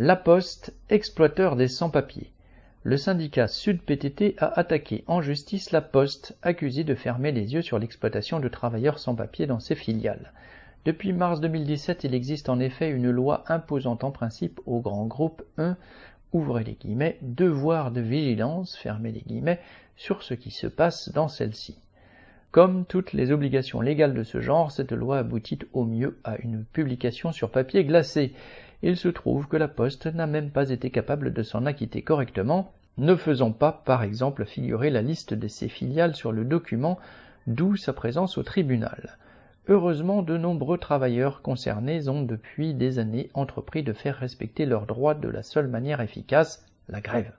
La Poste, exploiteur des sans-papiers. Le syndicat Sud-PTT a attaqué en justice La Poste, accusé de fermer les yeux sur l'exploitation de travailleurs sans-papiers dans ses filiales. Depuis mars 2017, il existe en effet une loi imposant en principe aux grands groupes un ouvrez les guillemets, devoir de vigilance, fermez les guillemets, sur ce qui se passe dans celle-ci. Comme toutes les obligations légales de ce genre, cette loi aboutit au mieux à une publication sur papier glacé. Il se trouve que la Poste n'a même pas été capable de s'en acquitter correctement, ne faisant pas, par exemple, figurer la liste de ses filiales sur le document, d'où sa présence au tribunal. Heureusement, de nombreux travailleurs concernés ont depuis des années entrepris de faire respecter leurs droits de la seule manière efficace, la grève.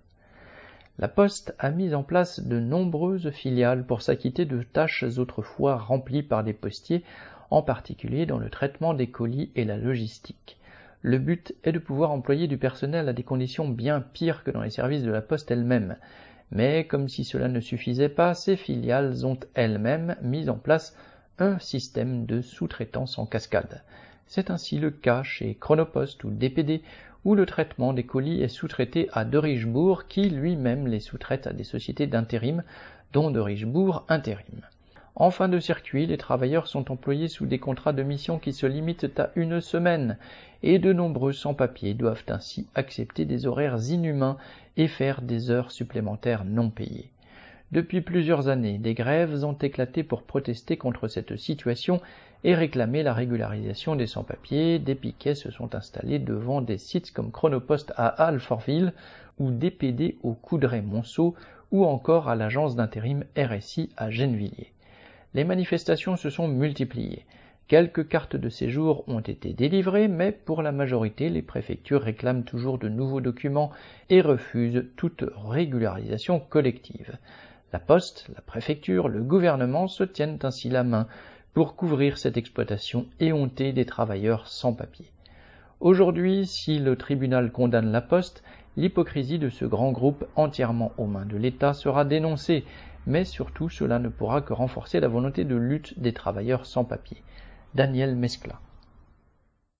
La Poste a mis en place de nombreuses filiales pour s'acquitter de tâches autrefois remplies par des postiers, en particulier dans le traitement des colis et la logistique. Le but est de pouvoir employer du personnel à des conditions bien pires que dans les services de la Poste elle-même. Mais comme si cela ne suffisait pas, ces filiales ont elles-mêmes mis en place un système de sous-traitance en cascade. C'est ainsi le cas chez Chronopost ou DPD, où le traitement des colis est sous-traité à De Richebourg, qui lui-même les sous-traite à des sociétés d'intérim, dont De Richebourg Intérim. En fin de circuit, les travailleurs sont employés sous des contrats de mission qui se limitent à une semaine, et de nombreux sans-papiers doivent ainsi accepter des horaires inhumains et faire des heures supplémentaires non payées. Depuis plusieurs années, des grèves ont éclaté pour protester contre cette situation et réclamer la régularisation des sans-papiers, des piquets se sont installés devant des sites comme Chronopost à Alfortville ou DPD au Coudray-Monceau ou encore à l'agence d'intérim RSI à Gennevilliers. Les manifestations se sont multipliées. Quelques cartes de séjour ont été délivrées, mais pour la majorité, les préfectures réclament toujours de nouveaux documents et refusent toute régularisation collective. La Poste, la préfecture, le gouvernement se tiennent ainsi la main pour couvrir cette exploitation éhontée des travailleurs sans papier. Aujourd'hui, si le tribunal condamne la Poste, l'hypocrisie de ce grand groupe entièrement aux mains de l'État sera dénoncée, mais surtout cela ne pourra que renforcer la volonté de lutte des travailleurs sans papier. Daniel Mescla.